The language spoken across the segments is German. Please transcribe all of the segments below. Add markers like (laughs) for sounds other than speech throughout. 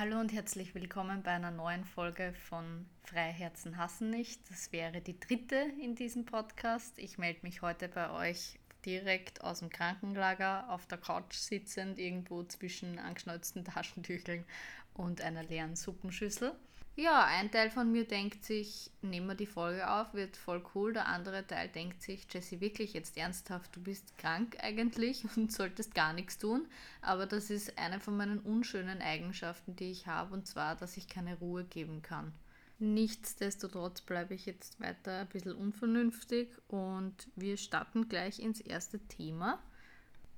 Hallo und herzlich willkommen bei einer neuen Folge von Freiherzen hassen nicht. Das wäre die dritte in diesem Podcast. Ich melde mich heute bei euch direkt aus dem Krankenlager auf der Couch sitzend, irgendwo zwischen angeschneuzten Taschentücheln und einer leeren Suppenschüssel. Ja, ein Teil von mir denkt sich, nehmen wir die Folge auf, wird voll cool. Der andere Teil denkt sich, Jesse, wirklich jetzt ernsthaft, du bist krank eigentlich (laughs) und solltest gar nichts tun. Aber das ist eine von meinen unschönen Eigenschaften, die ich habe, und zwar, dass ich keine Ruhe geben kann. Nichtsdestotrotz bleibe ich jetzt weiter ein bisschen unvernünftig und wir starten gleich ins erste Thema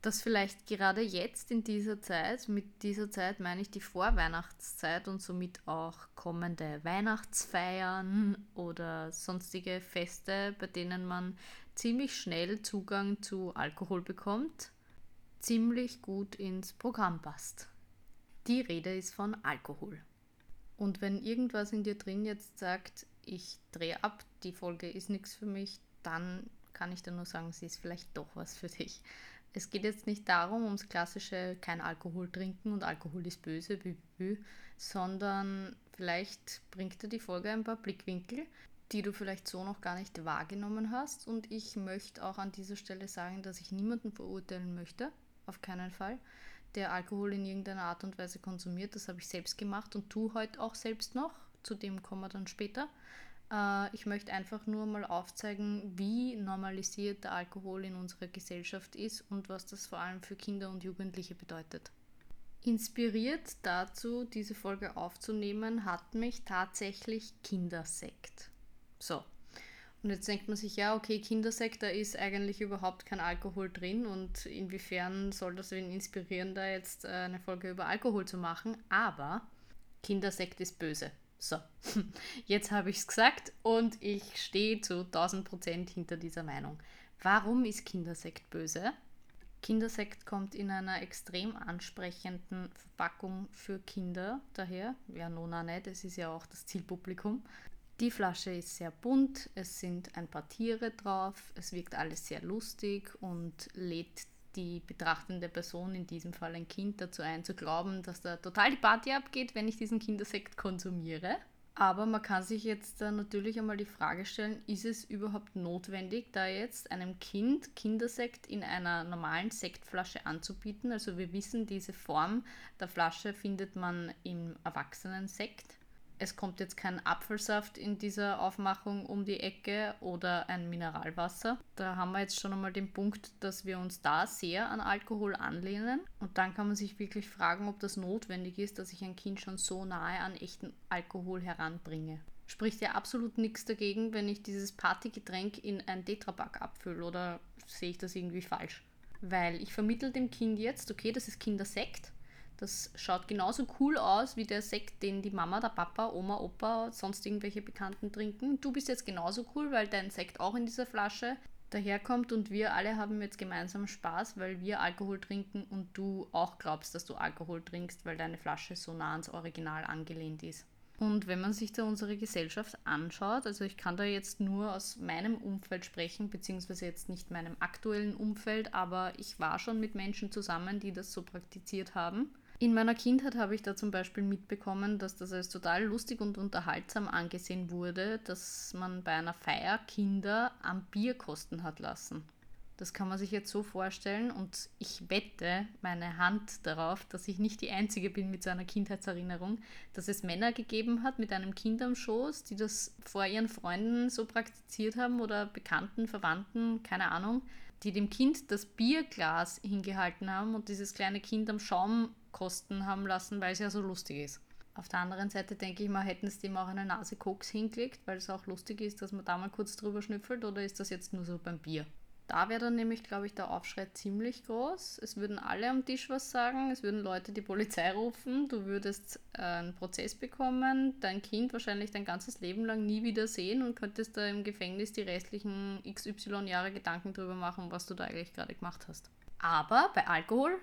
dass vielleicht gerade jetzt in dieser Zeit, mit dieser Zeit meine ich die Vorweihnachtszeit und somit auch kommende Weihnachtsfeiern oder sonstige Feste, bei denen man ziemlich schnell Zugang zu Alkohol bekommt, ziemlich gut ins Programm passt. Die Rede ist von Alkohol. Und wenn irgendwas in dir drin jetzt sagt, ich drehe ab, die Folge ist nichts für mich, dann kann ich dir nur sagen, sie ist vielleicht doch was für dich es geht jetzt nicht darum, ums klassische kein Alkohol trinken und Alkohol ist böse, bü, bü, sondern vielleicht bringt dir die Folge ein paar Blickwinkel, die du vielleicht so noch gar nicht wahrgenommen hast. Und ich möchte auch an dieser Stelle sagen, dass ich niemanden verurteilen möchte, auf keinen Fall, der Alkohol in irgendeiner Art und Weise konsumiert. Das habe ich selbst gemacht und tue heute auch selbst noch. Zu dem kommen wir dann später. Äh, ich möchte einfach nur mal aufzeigen, wie normalisiert der Alkohol in unserer Gesellschaft ist und was das vor allem für Kinder und Jugendliche bedeutet. Inspiriert dazu, diese Folge aufzunehmen, hat mich tatsächlich Kindersekt. So. Und jetzt denkt man sich, ja, okay, Kindersekt, da ist eigentlich überhaupt kein Alkohol drin und inwiefern soll das wen inspirieren, da jetzt äh, eine Folge über Alkohol zu machen? Aber Kindersekt ist böse. So, (laughs) jetzt habe ich es gesagt und ich stehe zu 1000 Prozent hinter dieser Meinung. Warum ist Kindersekt böse? Kindersekt kommt in einer extrem ansprechenden Verpackung für Kinder daher. Ja, Nona nicht, es ist ja auch das Zielpublikum. Die Flasche ist sehr bunt, es sind ein paar Tiere drauf, es wirkt alles sehr lustig und lädt die betrachtende Person, in diesem Fall ein Kind, dazu ein, zu glauben, dass da total die Party abgeht, wenn ich diesen Kindersekt konsumiere. Aber man kann sich jetzt natürlich einmal die Frage stellen, ist es überhaupt notwendig, da jetzt einem Kind Kindersekt in einer normalen Sektflasche anzubieten? Also wir wissen, diese Form der Flasche findet man im Erwachsenensekt es kommt jetzt kein Apfelsaft in dieser Aufmachung um die Ecke oder ein Mineralwasser. Da haben wir jetzt schon einmal den Punkt, dass wir uns da sehr an Alkohol anlehnen. Und dann kann man sich wirklich fragen, ob das notwendig ist, dass ich ein Kind schon so nahe an echten Alkohol heranbringe. Spricht ja absolut nichts dagegen, wenn ich dieses Partygetränk in ein Tetrapack abfülle oder sehe ich das irgendwie falsch? Weil ich vermittle dem Kind jetzt, okay, das ist Kindersekt, das schaut genauso cool aus wie der Sekt, den die Mama, der Papa, Oma, Opa, sonst irgendwelche Bekannten trinken. Du bist jetzt genauso cool, weil dein Sekt auch in dieser Flasche daherkommt und wir alle haben jetzt gemeinsam Spaß, weil wir Alkohol trinken und du auch glaubst, dass du Alkohol trinkst, weil deine Flasche so nah ans Original angelehnt ist. Und wenn man sich da unsere Gesellschaft anschaut, also ich kann da jetzt nur aus meinem Umfeld sprechen, beziehungsweise jetzt nicht meinem aktuellen Umfeld, aber ich war schon mit Menschen zusammen, die das so praktiziert haben. In meiner Kindheit habe ich da zum Beispiel mitbekommen, dass das als total lustig und unterhaltsam angesehen wurde, dass man bei einer Feier Kinder am Bier kosten hat lassen. Das kann man sich jetzt so vorstellen und ich wette meine Hand darauf, dass ich nicht die Einzige bin mit so einer Kindheitserinnerung, dass es Männer gegeben hat mit einem Kind am Schoß, die das vor ihren Freunden so praktiziert haben oder Bekannten, Verwandten, keine Ahnung, die dem Kind das Bierglas hingehalten haben und dieses kleine Kind am Schaum kosten haben lassen, weil es ja so lustig ist. Auf der anderen Seite denke ich mal, hätten es dem auch eine Nase Koks hingelegt, weil es auch lustig ist, dass man da mal kurz drüber schnüffelt, oder ist das jetzt nur so beim Bier? Da wäre dann nämlich, glaube ich, der Aufschrei ziemlich groß. Es würden alle am Tisch was sagen, es würden Leute die Polizei rufen, du würdest äh, einen Prozess bekommen, dein Kind wahrscheinlich dein ganzes Leben lang nie wieder sehen und könntest da im Gefängnis die restlichen XY Jahre Gedanken drüber machen, was du da eigentlich gerade gemacht hast. Aber bei Alkohol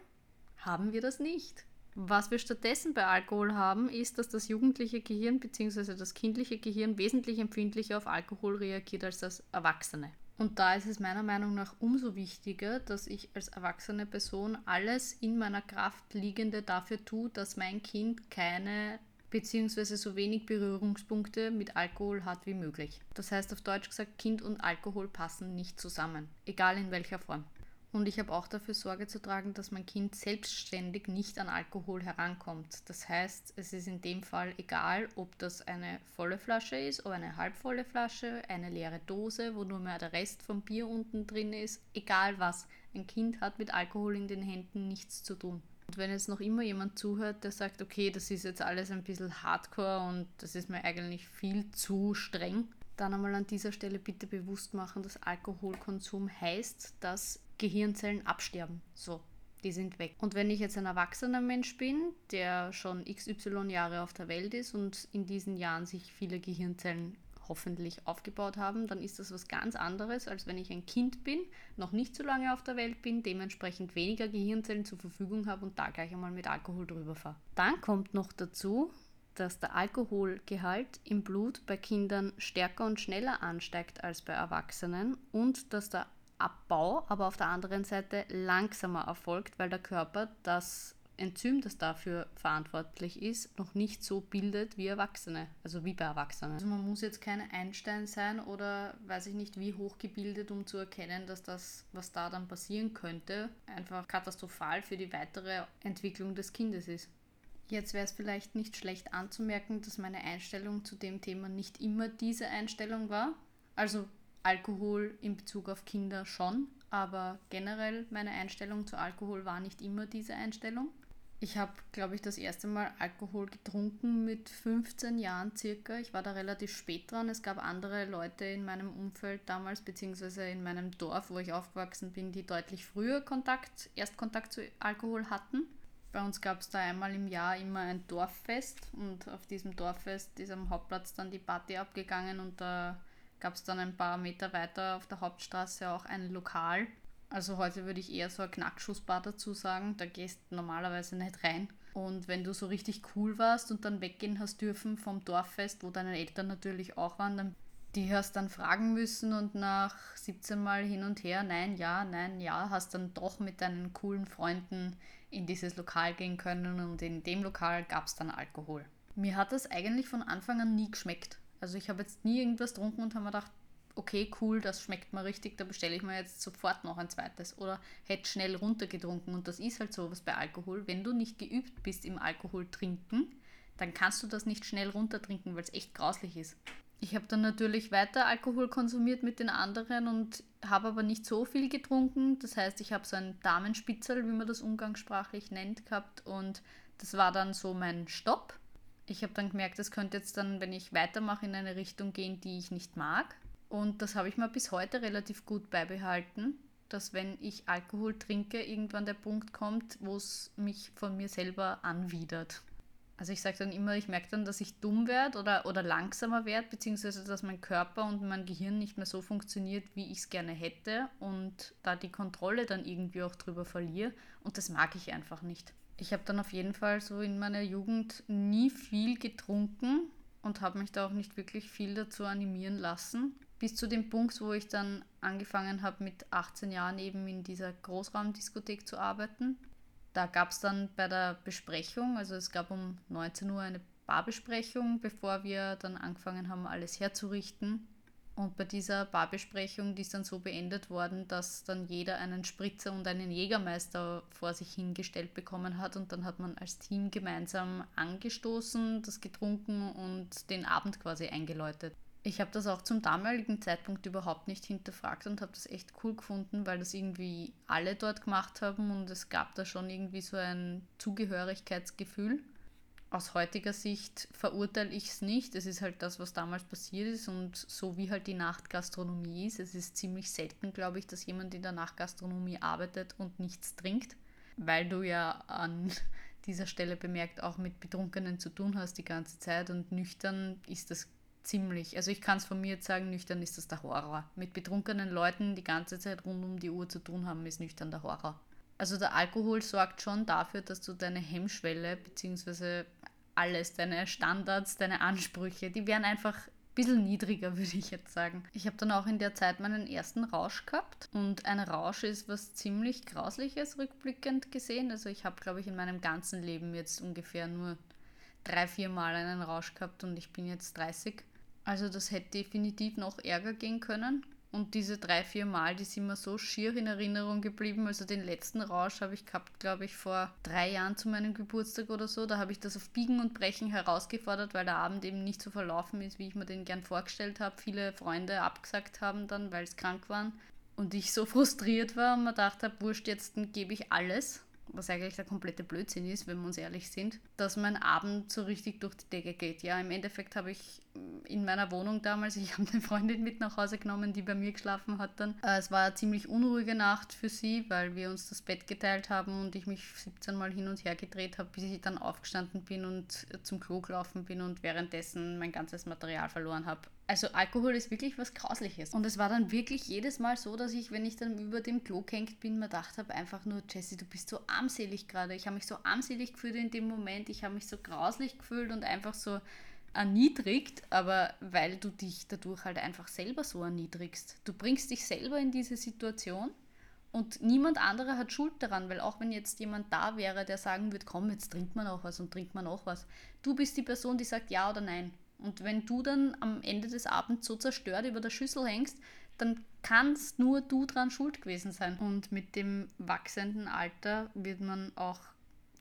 haben wir das nicht. Was wir stattdessen bei Alkohol haben, ist, dass das jugendliche Gehirn bzw. das kindliche Gehirn wesentlich empfindlicher auf Alkohol reagiert als das Erwachsene. Und da ist es meiner Meinung nach umso wichtiger, dass ich als erwachsene Person alles in meiner Kraft liegende dafür tue, dass mein Kind keine bzw. so wenig Berührungspunkte mit Alkohol hat wie möglich. Das heißt auf Deutsch gesagt, Kind und Alkohol passen nicht zusammen, egal in welcher Form. Und ich habe auch dafür Sorge zu tragen, dass mein Kind selbstständig nicht an Alkohol herankommt. Das heißt, es ist in dem Fall egal, ob das eine volle Flasche ist oder eine halbvolle Flasche, eine leere Dose, wo nur mehr der Rest vom Bier unten drin ist. Egal was. Ein Kind hat mit Alkohol in den Händen nichts zu tun. Und wenn jetzt noch immer jemand zuhört, der sagt, okay, das ist jetzt alles ein bisschen hardcore und das ist mir eigentlich viel zu streng, dann einmal an dieser Stelle bitte bewusst machen, dass Alkoholkonsum heißt, dass Gehirnzellen absterben. So, die sind weg. Und wenn ich jetzt ein erwachsener Mensch bin, der schon XY Jahre auf der Welt ist und in diesen Jahren sich viele Gehirnzellen hoffentlich aufgebaut haben, dann ist das was ganz anderes, als wenn ich ein Kind bin, noch nicht so lange auf der Welt bin, dementsprechend weniger Gehirnzellen zur Verfügung habe und da gleich einmal mit Alkohol drüber fahre. Dann kommt noch dazu, dass der Alkoholgehalt im Blut bei Kindern stärker und schneller ansteigt als bei Erwachsenen und dass der Abbau aber auf der anderen Seite langsamer erfolgt, weil der Körper das Enzym, das dafür verantwortlich ist, noch nicht so bildet wie Erwachsene, also wie bei Erwachsenen. Also man muss jetzt kein Einstein sein oder weiß ich nicht wie hochgebildet, um zu erkennen, dass das, was da dann passieren könnte, einfach katastrophal für die weitere Entwicklung des Kindes ist. Jetzt wäre es vielleicht nicht schlecht anzumerken, dass meine Einstellung zu dem Thema nicht immer diese Einstellung war. Also Alkohol in Bezug auf Kinder schon, aber generell meine Einstellung zu Alkohol war nicht immer diese Einstellung. Ich habe, glaube ich, das erste Mal Alkohol getrunken mit 15 Jahren circa. Ich war da relativ spät dran. Es gab andere Leute in meinem Umfeld damals, beziehungsweise in meinem Dorf, wo ich aufgewachsen bin, die deutlich früher Kontakt, Erstkontakt zu Alkohol hatten. Bei uns gab es da einmal im Jahr immer ein Dorffest und auf diesem Dorffest ist am Hauptplatz dann die Party abgegangen und da gab es dann ein paar Meter weiter auf der Hauptstraße auch ein Lokal. Also heute würde ich eher so ein Knackschussbar dazu sagen. Da gehst normalerweise nicht rein. Und wenn du so richtig cool warst und dann weggehen hast dürfen vom Dorffest, wo deine Eltern natürlich auch waren, dann die hast dann fragen müssen und nach 17 Mal hin und her, nein, ja, nein, ja, hast dann doch mit deinen coolen Freunden in dieses Lokal gehen können und in dem Lokal gab es dann Alkohol. Mir hat das eigentlich von Anfang an nie geschmeckt. Also ich habe jetzt nie irgendwas getrunken und habe mir gedacht, okay, cool, das schmeckt mir richtig, da bestelle ich mir jetzt sofort noch ein zweites. Oder hätte schnell runtergetrunken. Und das ist halt so was bei Alkohol. Wenn du nicht geübt bist im Alkohol trinken, dann kannst du das nicht schnell runtertrinken, weil es echt grauslich ist. Ich habe dann natürlich weiter Alkohol konsumiert mit den anderen und habe aber nicht so viel getrunken. Das heißt, ich habe so ein Damenspitzel, wie man das umgangssprachlich nennt, gehabt und das war dann so mein Stopp ich habe dann gemerkt, das könnte jetzt dann, wenn ich weitermache, in eine Richtung gehen, die ich nicht mag. Und das habe ich mir bis heute relativ gut beibehalten, dass wenn ich Alkohol trinke, irgendwann der Punkt kommt, wo es mich von mir selber anwidert. Also ich sage dann immer, ich merke dann, dass ich dumm werde oder, oder langsamer werde, beziehungsweise dass mein Körper und mein Gehirn nicht mehr so funktioniert, wie ich es gerne hätte und da die Kontrolle dann irgendwie auch drüber verliere. Und das mag ich einfach nicht ich habe dann auf jeden Fall so in meiner Jugend nie viel getrunken und habe mich da auch nicht wirklich viel dazu animieren lassen. Bis zu dem Punkt, wo ich dann angefangen habe, mit 18 Jahren eben in dieser Großraumdiskothek zu arbeiten. Da gab es dann bei der Besprechung, also es gab um 19 Uhr eine Barbesprechung, bevor wir dann angefangen haben, alles herzurichten. Und bei dieser Barbesprechung, die ist dann so beendet worden, dass dann jeder einen Spritzer und einen Jägermeister vor sich hingestellt bekommen hat. Und dann hat man als Team gemeinsam angestoßen, das getrunken und den Abend quasi eingeläutet. Ich habe das auch zum damaligen Zeitpunkt überhaupt nicht hinterfragt und habe das echt cool gefunden, weil das irgendwie alle dort gemacht haben und es gab da schon irgendwie so ein Zugehörigkeitsgefühl aus heutiger Sicht verurteile ich es nicht. Es ist halt das, was damals passiert ist und so wie halt die Nachtgastronomie ist. Es ist ziemlich selten, glaube ich, dass jemand in der Nachtgastronomie arbeitet und nichts trinkt, weil du ja an (laughs) dieser Stelle bemerkt auch mit Betrunkenen zu tun hast die ganze Zeit und nüchtern ist das ziemlich. Also ich kann es von mir jetzt sagen, nüchtern ist das der Horror. Mit betrunkenen Leuten die ganze Zeit rund um die Uhr zu tun haben, ist nüchtern der Horror. Also der Alkohol sorgt schon dafür, dass du deine Hemmschwelle bzw alles, deine Standards, deine Ansprüche, die werden einfach ein bisschen niedriger, (laughs) würde ich jetzt sagen. Ich habe dann auch in der Zeit meinen ersten Rausch gehabt. Und ein Rausch ist was ziemlich Grausliches rückblickend gesehen. Also ich habe, glaube ich, in meinem ganzen Leben jetzt ungefähr nur drei, vier Mal einen Rausch gehabt und ich bin jetzt 30. Also das hätte definitiv noch ärger gehen können. Und diese drei, vier Mal, die sind mir so schier in Erinnerung geblieben. Also den letzten Rausch habe ich gehabt, glaube ich, vor drei Jahren zu meinem Geburtstag oder so. Da habe ich das auf Biegen und Brechen herausgefordert, weil der Abend eben nicht so verlaufen ist, wie ich mir den gern vorgestellt habe. Viele Freunde abgesagt haben dann, weil sie krank waren. Und ich so (laughs) frustriert war und mir dachte, wurscht, jetzt gebe ich alles was eigentlich der komplette Blödsinn ist, wenn wir uns ehrlich sind, dass mein Abend so richtig durch die Decke geht. Ja, im Endeffekt habe ich in meiner Wohnung damals, (laughs) ich habe eine Freundin mit nach Hause genommen, die bei mir geschlafen hat dann. Äh, es war eine ziemlich unruhige Nacht für sie, weil wir uns das Bett geteilt haben und ich mich 17 Mal hin und her gedreht habe, bis ich dann aufgestanden bin und zum Klo gelaufen bin und währenddessen mein ganzes Material verloren habe. Also Alkohol ist wirklich was Grausliches. Und es war dann wirklich jedes Mal so, dass ich, wenn ich dann über dem Klo gehängt bin, mir gedacht habe, einfach nur, Jessie, du bist so armselig gerade. Ich habe mich so armselig gefühlt in dem Moment. Ich habe mich so grauslich gefühlt und einfach so erniedrigt, aber weil du dich dadurch halt einfach selber so erniedrigst. Du bringst dich selber in diese Situation und niemand anderer hat Schuld daran, weil auch wenn jetzt jemand da wäre, der sagen würde, komm, jetzt trinkt man auch was und trinkt man auch was. Du bist die Person, die sagt ja oder nein. Und wenn du dann am Ende des Abends so zerstört über der Schüssel hängst, dann kannst nur du dran schuld gewesen sein. Und mit dem wachsenden Alter wird man auch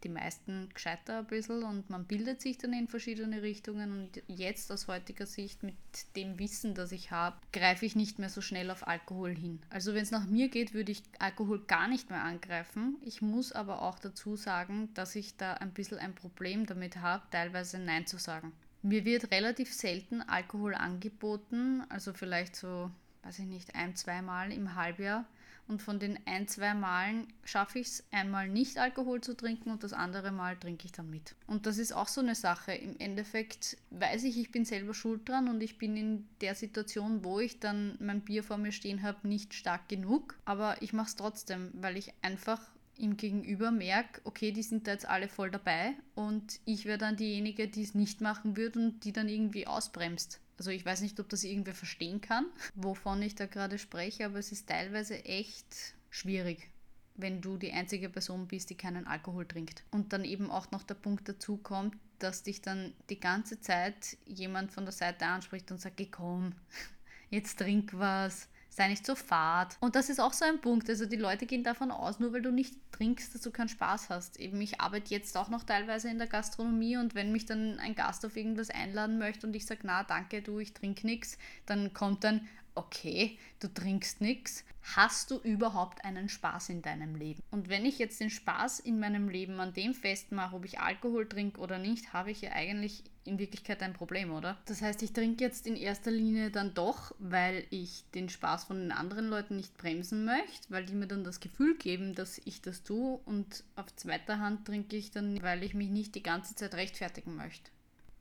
die meisten gescheiter ein bisschen und man bildet sich dann in verschiedene Richtungen und jetzt aus heutiger Sicht mit dem Wissen, das ich habe, greife ich nicht mehr so schnell auf Alkohol hin. Also wenn es nach mir geht, würde ich Alkohol gar nicht mehr angreifen. Ich muss aber auch dazu sagen, dass ich da ein bisschen ein Problem damit habe, teilweise Nein zu sagen. Mir wird relativ selten Alkohol angeboten, also vielleicht so, weiß ich nicht, ein, zweimal im Halbjahr. Und von den ein, zwei Malen schaffe ich es einmal nicht Alkohol zu trinken und das andere Mal trinke ich dann mit. Und das ist auch so eine Sache. Im Endeffekt weiß ich, ich bin selber schuld dran und ich bin in der Situation, wo ich dann mein Bier vor mir stehen habe, nicht stark genug. Aber ich mache es trotzdem, weil ich einfach ihm gegenüber merke, okay, die sind da jetzt alle voll dabei und ich wäre dann diejenige, die es nicht machen würde und die dann irgendwie ausbremst. Also ich weiß nicht, ob das irgendwer verstehen kann, wovon ich da gerade spreche, aber es ist teilweise echt schwierig, wenn du die einzige Person bist, die keinen Alkohol trinkt. Und dann eben auch noch der Punkt dazu kommt, dass dich dann die ganze Zeit jemand von der Seite anspricht und sagt, geh komm, (laughs) jetzt trink was sei nicht so fad. Und das ist auch so ein Punkt. Also die Leute gehen davon aus, nur weil du nicht trinkst, dass du keinen Spaß hast. Eben, ich arbeite jetzt auch noch teilweise in der Gastronomie und wenn mich dann ein Gast auf irgendwas einladen möchte und ich sage, na danke, du, ich trinke nichts, dann kommt dann, okay, du trinkst nichts, hast du überhaupt einen Spaß in deinem Leben? Und wenn ich jetzt den Spaß in meinem Leben an dem festmache, ob ich Alkohol trinke oder nicht, habe ich ja eigentlich in Wirklichkeit ein Problem, oder? Das heißt, ich trinke jetzt in erster Linie dann doch, weil ich den Spaß von den anderen Leuten nicht bremsen möchte, weil die mir dann das Gefühl geben, dass ich das tue und auf zweiter Hand trinke ich dann, weil ich mich nicht die ganze Zeit rechtfertigen möchte.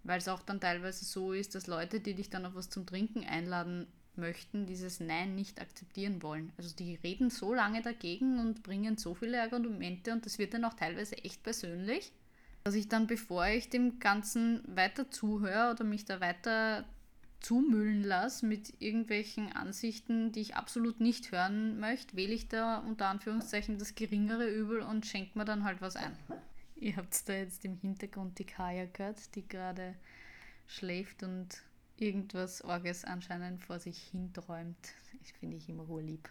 Weil es auch dann teilweise so ist, dass Leute, die dich dann auf was zum Trinken einladen möchten, dieses Nein nicht akzeptieren wollen. Also die reden so lange dagegen und bringen so viele Argumente und das wird dann auch teilweise echt persönlich, dass ich dann, bevor ich dem Ganzen weiter zuhöre oder mich da weiter zumüllen lasse mit irgendwelchen Ansichten, die ich absolut nicht hören möchte, wähle ich da unter Anführungszeichen das geringere Übel und schenke mir dann halt was ein. Ihr habt da jetzt im Hintergrund die Kaya gehört, die gerade schläft und irgendwas Orges anscheinend vor sich hinträumt. Das finde ich immer lieb.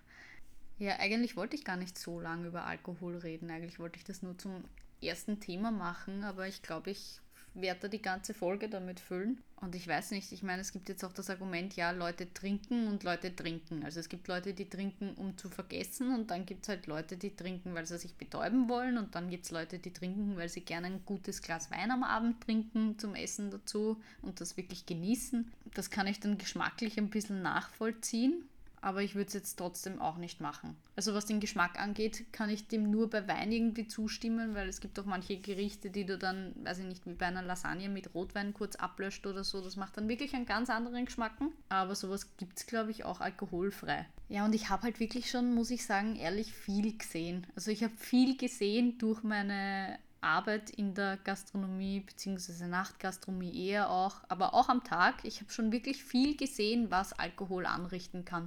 Ja, eigentlich wollte ich gar nicht so lange über Alkohol reden. Eigentlich wollte ich das nur zum ersten Thema machen, aber ich glaube, ich werde da die ganze Folge damit füllen. Und ich weiß nicht, ich meine, es gibt jetzt auch das Argument, ja, Leute trinken und Leute trinken. Also es gibt Leute, die trinken, um zu vergessen und dann gibt es halt Leute, die trinken, weil sie sich betäuben wollen und dann gibt es Leute, die trinken, weil sie gerne ein gutes Glas Wein am Abend trinken zum Essen dazu und das wirklich genießen. Das kann ich dann geschmacklich ein bisschen nachvollziehen aber ich würde es jetzt trotzdem auch nicht machen. Also was den Geschmack angeht, kann ich dem nur bei Wein irgendwie zustimmen, weil es gibt auch manche Gerichte, die du dann, weiß ich nicht, wie bei einer Lasagne mit Rotwein kurz ablöscht oder so. Das macht dann wirklich einen ganz anderen Geschmack. Aber sowas gibt es, glaube ich, auch alkoholfrei. Ja, und ich habe halt wirklich schon, muss ich sagen, ehrlich viel gesehen. Also ich habe viel gesehen durch meine Arbeit in der Gastronomie bzw. Nachtgastronomie eher auch, aber auch am Tag. Ich habe schon wirklich viel gesehen, was Alkohol anrichten kann.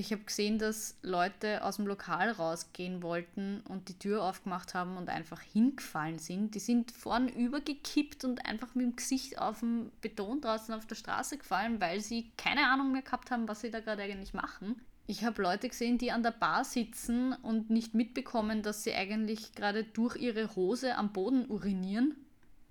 Ich habe gesehen, dass Leute aus dem Lokal rausgehen wollten und die Tür aufgemacht haben und einfach hingefallen sind. Die sind vorn übergekippt und einfach mit dem Gesicht auf dem Beton draußen auf der Straße gefallen, weil sie keine Ahnung mehr gehabt haben, was sie da gerade eigentlich machen. Ich habe Leute gesehen, die an der Bar sitzen und nicht mitbekommen, dass sie eigentlich gerade durch ihre Hose am Boden urinieren,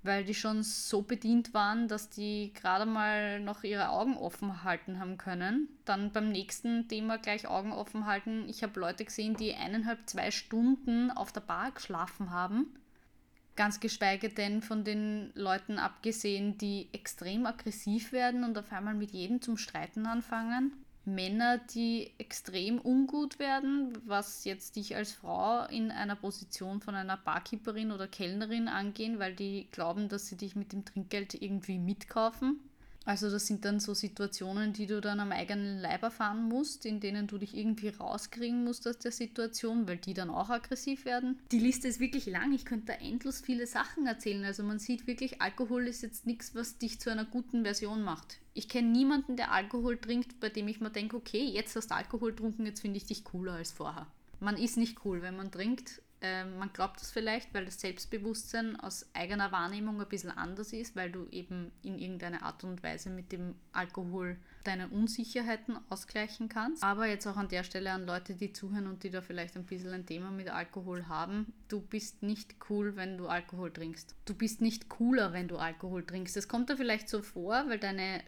weil die schon so bedient waren, dass die gerade mal noch ihre Augen offen halten haben können. Dann beim nächsten Thema gleich Augen offen halten. Ich habe Leute gesehen, die eineinhalb, zwei Stunden auf der Bar geschlafen haben. Ganz geschweige denn von den Leuten abgesehen, die extrem aggressiv werden und auf einmal mit jedem zum Streiten anfangen. Männer, die extrem ungut werden, was jetzt dich als Frau in einer Position von einer Barkeeperin oder Kellnerin angehen, weil die glauben, dass sie dich mit dem Trinkgeld irgendwie mitkaufen. Also das sind dann so Situationen, die du dann am eigenen Leib erfahren musst, in denen du dich irgendwie rauskriegen musst aus der Situation, weil die dann auch aggressiv werden. Die Liste ist wirklich lang, ich könnte da endlos viele Sachen erzählen. Also man sieht wirklich, Alkohol ist jetzt nichts, was dich zu einer guten Version macht. Ich kenne niemanden, der Alkohol trinkt, bei dem ich mir denke, okay, jetzt hast du Alkohol getrunken, jetzt finde ich dich cooler als vorher. Man ist nicht cool, wenn man trinkt äh, man glaubt das vielleicht, weil das Selbstbewusstsein aus eigener Wahrnehmung ein bisschen anders ist, weil du eben in irgendeiner Art und Weise mit dem Alkohol deine Unsicherheiten ausgleichen kannst. Aber jetzt auch an der Stelle an Leute, die zuhören und die da vielleicht ein bisschen ein Thema mit Alkohol haben. Du bist nicht cool, wenn du Alkohol trinkst. Du bist nicht cooler, wenn du Alkohol trinkst. Das kommt dir vielleicht so vor, weil deine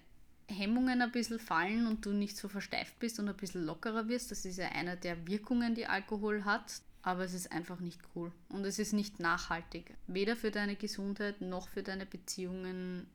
Hemmungen ein bisschen fallen und du nicht so versteift bist und ein bisschen lockerer wirst. Das ist ja einer der Wirkungen, die Alkohol hat aber es ist einfach nicht cool und es ist nicht nachhaltig. Weder für deine Gesundheit noch für deine Beziehungen.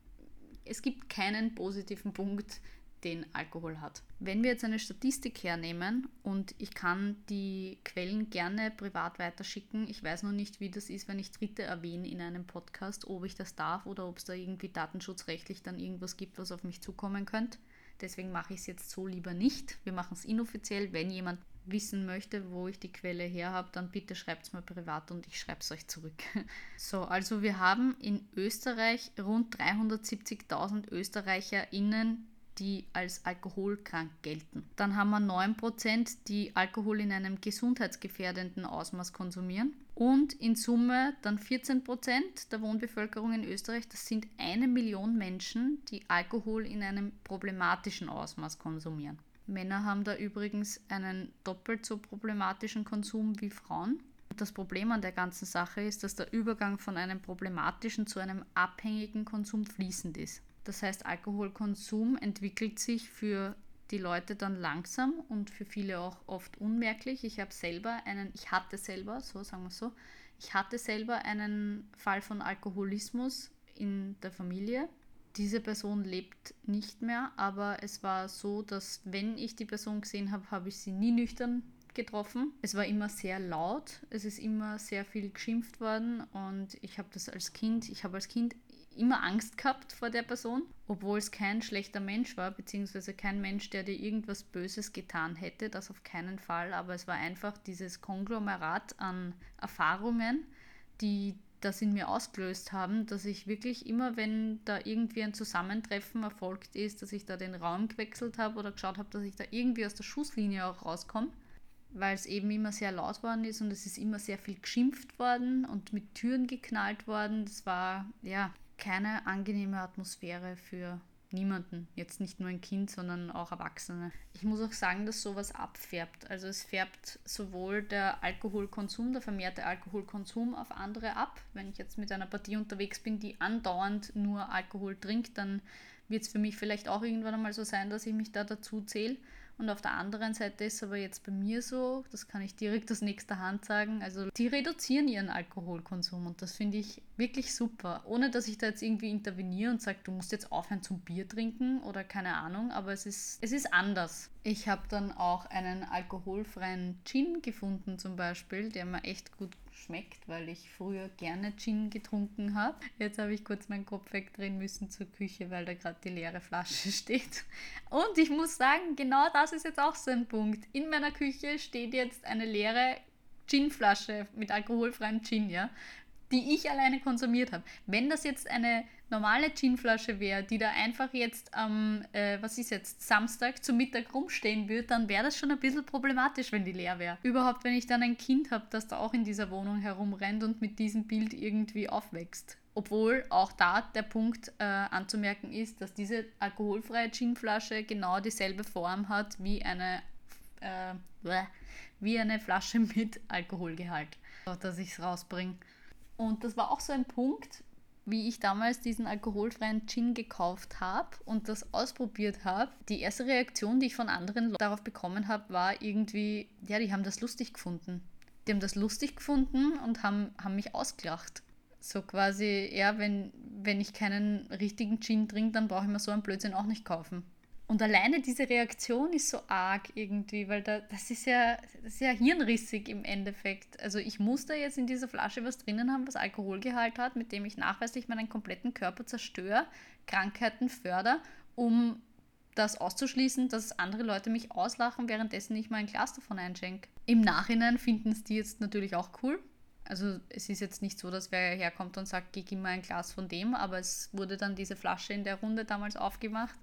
Es gibt keinen positiven Punkt, den Alkohol hat. Wenn wir jetzt eine Statistik hernehmen und ich kann die Quellen gerne privat weiterschicken, ich weiß noch nicht, wie das ist, wenn ich Dritte erwähne in einem Podcast, ob ich das darf oder ob es da irgendwie datenschutzrechtlich dann irgendwas gibt, was auf mich zukommen könnte. Deswegen mache ich es jetzt so lieber nicht. Wir machen es inoffiziell. Wenn jemand wissen möchte, wo ich die Quelle her habe, dann bitte schreibt es mir privat und ich schreibe es euch zurück. (laughs) So, also wir haben in Österreich rund 370.000 ÖsterreicherInnen, die als alkoholkrank gelten. Dann haben wir 9%, die Alkohol in einem gesundheitsgefährdenden Ausmaß konsumieren. Und in Summe dann 14% der Wohnbevölkerung in Österreich, das sind eine Million Menschen, die Alkohol in einem problematischen Ausmaß konsumieren. Männer haben da übrigens einen doppelt so problematischen Konsum wie Frauen. Das Problem an der ganzen Sache ist, dass der Übergang von einem problematischen zu einem abhängigen Konsum fließend ist. Das heißt, Alkoholkonsum entwickelt sich für die Leute dann langsam und für viele auch oft unmerklich. Ich habe selber einen, ich hatte selber, so sagen wir so, ich hatte selber einen Fall von Alkoholismus in der Familie diese Person lebt nicht mehr, aber es war so, dass wenn ich die Person gesehen habe, habe ich sie nie nüchtern getroffen. Es war immer sehr laut, es ist immer sehr viel geschimpft worden und ich habe das als Kind, ich habe als Kind immer Angst gehabt vor der Person, obwohl es kein schlechter Mensch war, beziehungsweise kein Mensch, der dir irgendwas Böses getan hätte, das auf keinen Fall, aber es war einfach dieses Konglomerat an Erfahrungen, die das in mir ausgelöst haben, dass ich wirklich immer, wenn da irgendwie ein Zusammentreffen erfolgt ist, dass ich da den Raum gewechselt habe oder geschaut habe, dass ich da irgendwie aus der Schusslinie auch rauskomme, weil es eben immer sehr laut worden ist und es ist immer sehr viel geschimpft worden und mit Türen geknallt worden. Das war ja keine angenehme Atmosphäre für niemanden. Jetzt nicht nur ein Kind, sondern auch Erwachsene. Ich muss auch sagen, dass sowas abfärbt. Also es färbt sowohl der Alkoholkonsum, der vermehrte Alkoholkonsum auf andere ab. Wenn ich jetzt mit einer Partie unterwegs bin, die andauernd nur Alkohol trinkt, dann wird es für mich vielleicht auch irgendwann einmal so sein, dass ich mich da dazu zähle. Und auf der anderen Seite ist aber jetzt bei mir so, das kann ich direkt aus nächster Hand sagen, also die reduzieren ihren Alkoholkonsum und das finde ich wirklich super. Ohne dass ich da jetzt irgendwie interveniere und sage, du musst jetzt aufhören zum Bier trinken oder keine Ahnung, aber es ist, es ist anders. Ich habe dann auch einen alkoholfreien Gin gefunden zum Beispiel, der mir echt gut schmeckt, weil ich früher gerne Gin getrunken habe. Jetzt habe ich kurz meinen Kopf wegdrehen müssen zur Küche, weil da gerade die leere Flasche (laughs) steht. Und ich muss sagen, genau das ist jetzt auch so ein Punkt. In meiner Küche steht jetzt eine leere Ginflasche mit alkoholfreiem Gin, ja. die ich alleine konsumiert habe. Wenn das jetzt eine normale Ginflasche wäre, die da einfach jetzt am, äh, was ist jetzt, Samstag zum Mittag rumstehen würde, dann wäre das schon ein bisschen problematisch, wenn die leer wäre. Überhaupt, wenn ich dann ein Kind habe, das da auch in dieser Wohnung herumrennt und mit diesem Bild irgendwie aufwächst. Obwohl auch da der Punkt äh, anzumerken ist, dass diese alkoholfreie Ginflasche genau dieselbe Form hat wie eine, äh, wie eine Flasche (laughs) mit Alkoholgehalt, dass ich es rausbringe. Und das war auch so ein Punkt, wie ich damals diesen alkoholfreien Gin gekauft habe und das ausprobiert habe. Die erste Reaktion, die ich von anderen darauf bekommen habe, war irgendwie, ja, die haben das lustig gefunden. Die haben das lustig gefunden und haben, haben mich ausgelacht. So quasi, ja, wenn, wenn ich keinen richtigen Gin trinke, dann brauche ich mir so einen Blödsinn auch nicht kaufen. Und alleine diese Reaktion ist so arg irgendwie, weil da, das, ist ja, das ist ja hirnrissig im Endeffekt. Also ich muss da jetzt in dieser Flasche was drinnen haben, was Alkoholgehalt hat, mit dem ich nachweislich meinen kompletten Körper zerstöre, Krankheiten fördere, um das auszuschließen, dass andere Leute mich auslachen, währenddessen ich mal ein Glas davon einschenke. Im Nachhinein finden es die jetzt natürlich auch cool. Also es ist jetzt nicht so, dass wer herkommt und sagt, gib mir ein Glas von dem, aber es wurde dann diese Flasche in der Runde damals aufgemacht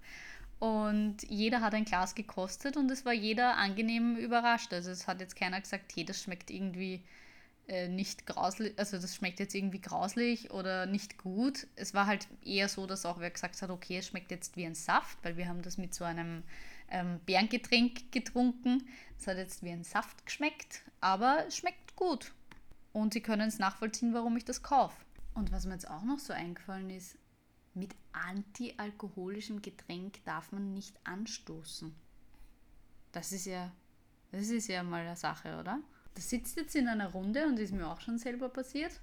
und jeder hat ein Glas gekostet und es war jeder angenehm überrascht. Also es hat jetzt keiner gesagt, hey, das schmeckt irgendwie äh, nicht grauslich, also das schmeckt jetzt irgendwie grauslich oder nicht gut. Es war halt eher so, dass auch wer gesagt hat, okay, es schmeckt jetzt wie ein Saft, weil wir haben das mit so einem ähm, Bärengetränk getrunken. Es hat jetzt wie ein Saft geschmeckt, aber es schmeckt gut. Und sie können es nachvollziehen, warum ich das kaufe. Und was mir jetzt auch noch so eingefallen ist, mit antialkoholischem Getränk darf man nicht anstoßen. Das ist ja, das ist ja mal eine Sache, oder? Du sitzt jetzt in einer Runde und ist mir auch schon selber passiert.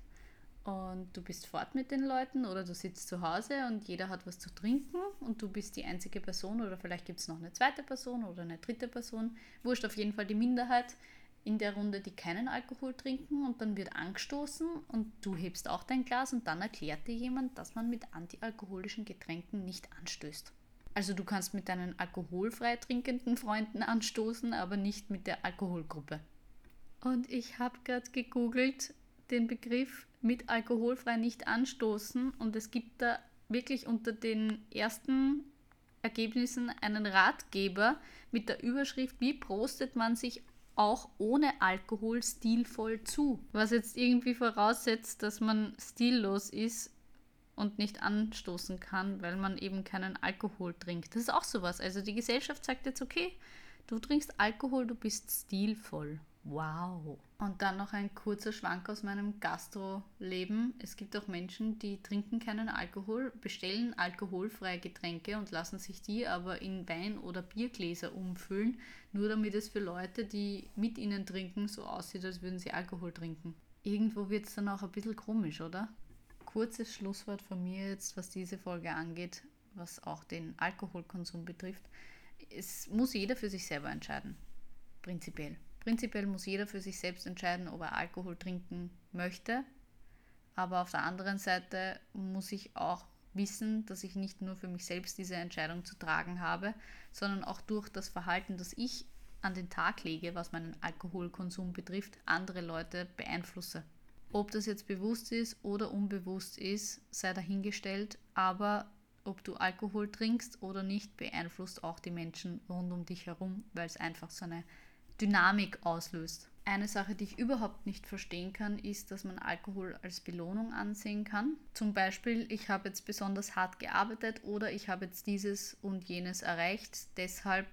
Und du bist fort mit den Leuten oder du sitzt zu Hause und jeder hat was zu trinken und du bist die einzige Person oder vielleicht gibt es noch eine zweite Person oder eine dritte Person. Wurscht auf jeden Fall die Minderheit, in der Runde, die keinen Alkohol trinken und dann wird angestoßen und du hebst auch dein Glas und dann erklärt dir jemand, dass man mit antialkoholischen Getränken nicht anstößt. Also du kannst mit deinen alkoholfrei trinkenden Freunden anstoßen, aber nicht mit der Alkoholgruppe. Und ich habe gerade gegoogelt den Begriff mit alkoholfrei nicht anstoßen und es gibt da wirklich unter den ersten Ergebnissen einen Ratgeber mit der Überschrift, wie prostet man sich auch ohne Alkohol stilvoll zu. Was jetzt irgendwie voraussetzt, dass man stillos ist und nicht anstoßen kann, weil man eben keinen Alkohol trinkt. Das ist auch sowas. Also die Gesellschaft sagt jetzt, okay, du trinkst Alkohol, du bist stilvoll. Wow. Und dann noch ein kurzer Schwank aus meinem Gastro-Leben. Es gibt auch Menschen, die trinken keinen Alkohol, bestellen alkoholfreie Getränke und lassen sich die aber in Wein- oder Biergläser umfüllen, nur damit es für Leute, die mit ihnen trinken, so aussieht, als würden sie Alkohol trinken. Irgendwo wird es dann auch ein bisschen komisch, oder? Kurzes Schlusswort von mir jetzt, was diese Folge angeht, was auch den Alkoholkonsum betrifft. Es muss jeder für sich selber entscheiden. Prinzipiell. Prinzipiell muss jeder für sich selbst entscheiden, ob er Alkohol trinken möchte. Aber auf der anderen Seite muss ich auch wissen, dass ich nicht nur für mich selbst diese Entscheidung zu tragen habe, sondern auch durch das Verhalten, das ich an den Tag lege, was meinen Alkoholkonsum betrifft, andere Leute beeinflusse. Ob das jetzt bewusst ist oder unbewusst ist, sei dahingestellt, aber ob du Alkohol trinkst oder nicht, beeinflusst auch die Menschen rund um dich herum, weil es einfach so eine Dynamik auslöst. Eine Sache, die ich überhaupt nicht verstehen kann, ist, dass man Alkohol als Belohnung ansehen kann. Zum Beispiel, ich habe jetzt besonders hart gearbeitet oder ich habe jetzt dieses und jenes erreicht, deshalb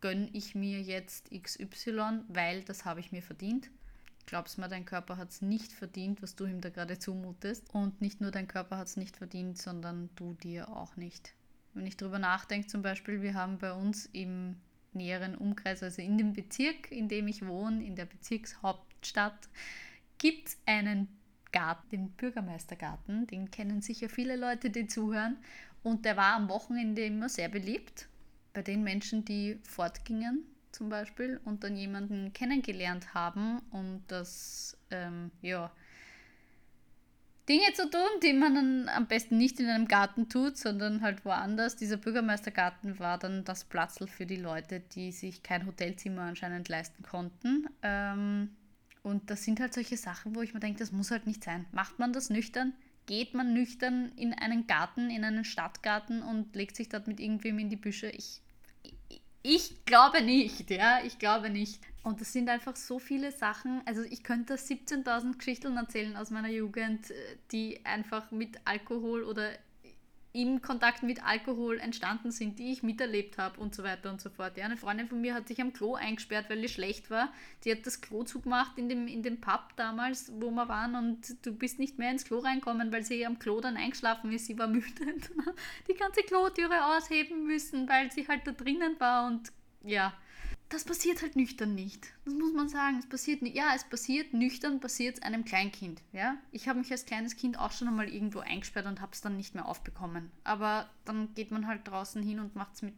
gönne ich mir jetzt XY, weil das habe ich mir verdient. Glaubst mir, dein Körper hat es nicht verdient, was du ihm da gerade zumutest. Und nicht nur dein Körper hat es nicht verdient, sondern du dir auch nicht. Wenn ich darüber nachdenke, zum Beispiel, wir haben bei uns im näheren Umkreis, also in dem Bezirk, in dem ich wohne, in der Bezirkshauptstadt, gibt es einen Garten, den Bürgermeistergarten. Den kennen sicher viele Leute, die zuhören. Und der war am Wochenende immer sehr beliebt bei den Menschen, die fortgingen zum Beispiel und dann jemanden kennengelernt haben und das ähm, ja, Dinge zu tun, die man dann am besten nicht in einem Garten tut, sondern halt woanders. Dieser Bürgermeistergarten war dann das Platzl für die Leute, die sich kein Hotelzimmer anscheinend leisten konnten. Ähm, Und das sind halt solche Sachen, wo ich mir denke, das muss halt nicht sein. Macht man das nüchtern? Geht man nüchtern in einen Garten, in einen Stadtgarten und legt sich dort mit irgendwem in die Büsche? Ich, ich, glaube nicht, ja, ich glaube nicht. Und das sind einfach so viele Sachen. Also ich könnte 17.000 Geschichten erzählen aus meiner Jugend, äh, die einfach mit Alkohol oder im Kontakt mit Alkohol entstanden sind, die ich miterlebt habe und so weiter und so fort. Ja, eine Freundin von mir hat sich am Klo eingesperrt, weil die schlecht war. Die hat das Klo zugemacht in dem, in dem Pub damals, wo wir waren und du bist nicht mehr ins Klo reinkommen, weil sie am Klo dann eingeschlafen ist. Sie war (laughs) müde und die ganze Klotüre ausheben müssen, weil sie halt da drinnen war und ja, das passiert halt nüchtern nicht. Das muss man sagen. Es passiert. Ja, es passiert nüchtern, passiert es einem Kleinkind. Ja? Ich habe mich als kleines Kind auch schon einmal irgendwo eingesperrt und habe es dann nicht mehr aufbekommen. Aber dann geht man halt draußen hin und macht es mit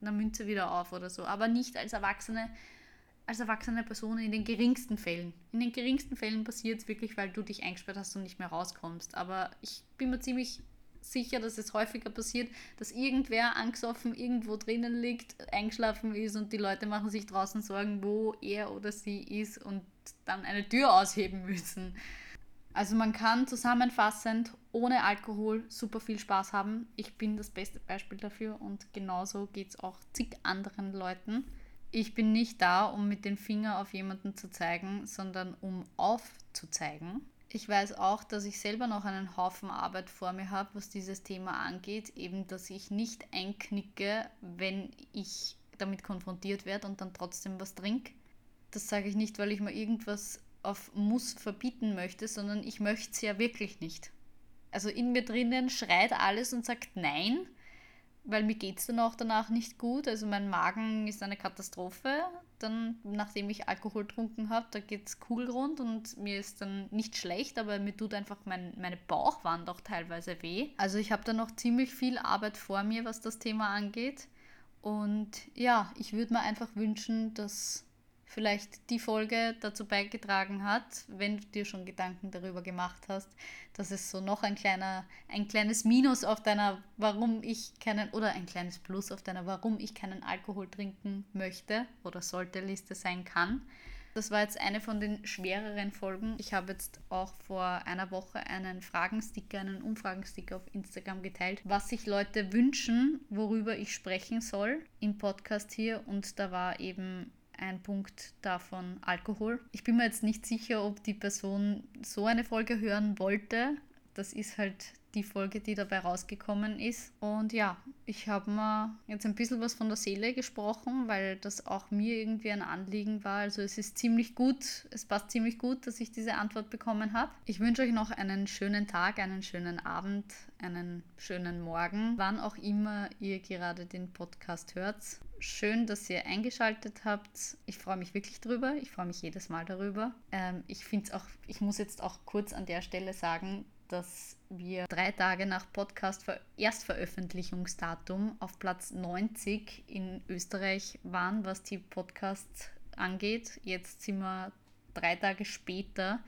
einer Münze wieder auf oder so. Aber nicht als Erwachsene, als erwachsene Person in den geringsten Fällen. In den geringsten Fällen passiert es wirklich, weil du dich eingesperrt hast und nicht mehr rauskommst. Aber ich bin mir ziemlich sicher, dass es häufiger passiert, dass irgendwer angesoffen irgendwo drinnen liegt, eingeschlafen ist und die Leute machen sich draußen Sorgen, wo er oder sie ist und dann eine Tür ausheben müssen. Also man kann zusammenfassend ohne Alkohol super viel Spaß haben. Ich bin das beste Beispiel dafür und genauso geht es auch zig anderen Leuten. Ich bin nicht da, um mit dem Finger auf jemanden zu zeigen, sondern um aufzuzeigen. Ich weiß auch, dass ich selber noch einen Haufen Arbeit vor mir habe, was dieses Thema angeht. Eben, dass ich nicht einknicke, wenn ich damit konfrontiert werde und dann trotzdem was trinke. Das sage ich nicht, weil ich mir irgendwas auf Muss verbieten möchte, sondern ich möchte es ja wirklich nicht. Also in mir drinnen schreit alles und sagt Nein weil mir geht es dann auch danach nicht gut. Also mein Magen ist eine Katastrophe. Dann, nachdem ich Alkohol getrunken habe, da geht es kugelrund und mir ist dann nicht schlecht, aber mir tut einfach mein, meine Bauchwand auch teilweise weh. Also ich habe da noch ziemlich viel Arbeit vor mir, was das Thema angeht. Und ja, ich würde mir einfach wünschen, dass vielleicht die Folge dazu beigetragen hat, wenn du dir schon Gedanken darüber gemacht hast, dass es so noch ein kleiner, ein kleines Minus auf deiner, warum ich keinen, oder ein kleines Plus auf deiner, warum ich keinen Alkohol trinken möchte oder sollte Liste sein kann. Das war jetzt eine von den schwereren Folgen. Ich habe jetzt auch vor einer Woche einen Fragensticker, einen Umfragensticker auf Instagram geteilt, was sich Leute wünschen, worüber ich sprechen soll im Podcast hier. Und da war eben ein Punkt davon Alkohol. Ich bin mir jetzt nicht sicher, ob die Person so eine Folge hören wollte. Das ist halt die Folge, die dabei rausgekommen ist. Und ja, ich habe mir jetzt ein bisschen was von der Seele gesprochen, weil das auch mir irgendwie ein Anliegen war. Also es ist ziemlich gut, es passt ziemlich gut, dass ich diese Antwort bekommen habe. Ich wünsche euch noch einen schönen Tag, einen schönen Abend, einen schönen Morgen, wann auch immer ihr gerade den Podcast hört. Schön, dass ihr eingeschaltet habt. Ich freue mich wirklich drüber. Ich freue mich jedes Mal darüber. Ähm, ich finde es auch, ich muss jetzt auch kurz an der Stelle sagen, dass wir drei Tage nach Podcast Erstveröffentlichungsdatum auf Platz 90 in Österreich waren, was die Podcasts angeht. Jetzt sind wir drei Tage später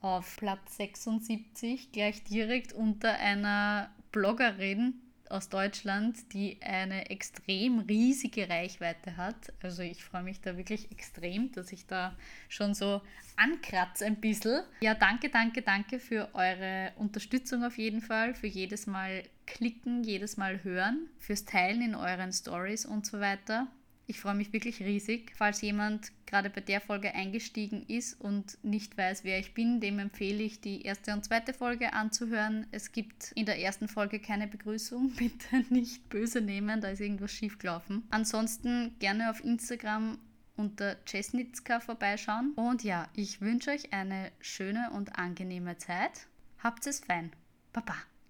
auf Platz 76, gleich direkt unter einer Bloggerin, aus Deutschland, die eine extrem riesige Reichweite hat. Also ich freue mich da wirklich extrem, dass ich da schon so ankratze ein bisschen. Ja, danke, danke, danke für eure Unterstützung auf jeden Fall, für jedes Mal klicken, jedes Mal hören, fürs Teilen in euren Stories und so weiter. Ich freue mich wirklich riesig. Falls jemand gerade bei der Folge eingestiegen ist und nicht weiß, wer ich bin, dem empfehle ich, die erste und zweite Folge anzuhören. Es gibt in der ersten Folge keine Begrüßung. (laughs) Bitte nicht böse nehmen, da ist irgendwas schief gelaufen. Ansonsten gerne auf Instagram unter Chesnitzka vorbeischauen. Und ja, ich wünsche euch eine schöne und angenehme Zeit. Habt es fein. Baba.